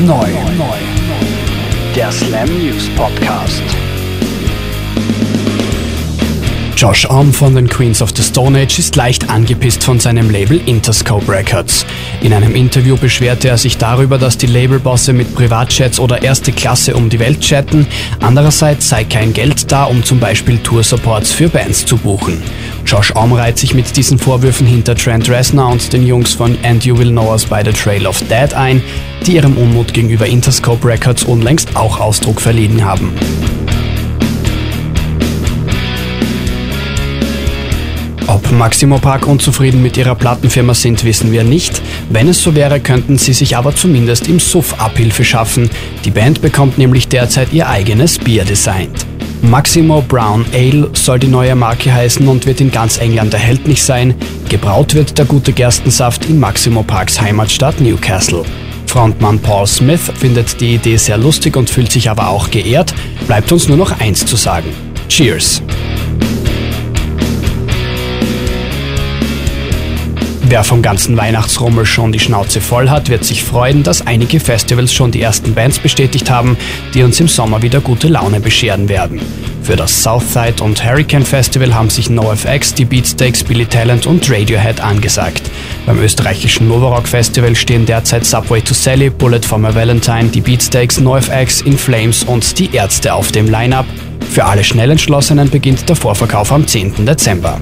neu. Der Slam News Podcast. Josh Arm von den Queens of the Stone Age ist leicht angepisst von seinem Label Interscope Records. In einem Interview beschwerte er sich darüber, dass die Labelbosse mit Privatjets oder erste Klasse um die Welt chatten. Andererseits sei kein Geld da, um zum Beispiel Tour-Supports für Bands zu buchen. Josh Arm reiht sich mit diesen Vorwürfen hinter Trent Reznor und den Jungs von And You Will Know Us by the Trail of Dead ein, die ihrem Unmut gegenüber Interscope Records unlängst auch Ausdruck verliehen haben. Ob Maximo Park unzufrieden mit ihrer Plattenfirma sind, wissen wir nicht. Wenn es so wäre, könnten sie sich aber zumindest im Suff Abhilfe schaffen. Die Band bekommt nämlich derzeit ihr eigenes Bier designt. Maximo Brown Ale soll die neue Marke heißen und wird in ganz England erhältlich sein. Gebraut wird der gute Gerstensaft in Maximo Parks Heimatstadt Newcastle. Frontmann Paul Smith findet die Idee sehr lustig und fühlt sich aber auch geehrt. Bleibt uns nur noch eins zu sagen. Cheers! Wer vom ganzen Weihnachtsrummel schon die Schnauze voll hat, wird sich freuen, dass einige Festivals schon die ersten Bands bestätigt haben, die uns im Sommer wieder gute Laune bescheren werden. Für das Southside und Hurricane Festival haben sich NoFX, die Beatsteaks, Billy Talent und Radiohead angesagt. Beim österreichischen Novarock Festival stehen derzeit Subway to Sally, Bullet for my Valentine, die Beatsteaks, NoFX, In Flames und die Ärzte auf dem Line-Up. Für alle Schnellentschlossenen beginnt der Vorverkauf am 10. Dezember.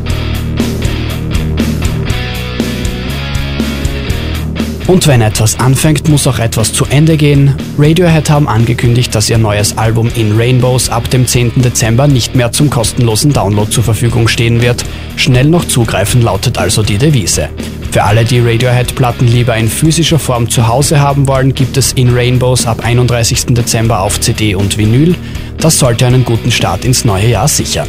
Und wenn etwas anfängt, muss auch etwas zu Ende gehen. Radiohead haben angekündigt, dass ihr neues Album In Rainbows ab dem 10. Dezember nicht mehr zum kostenlosen Download zur Verfügung stehen wird. Schnell noch zugreifen lautet also die Devise. Für alle, die Radiohead-Platten lieber in physischer Form zu Hause haben wollen, gibt es In Rainbows ab 31. Dezember auf CD und Vinyl. Das sollte einen guten Start ins neue Jahr sichern.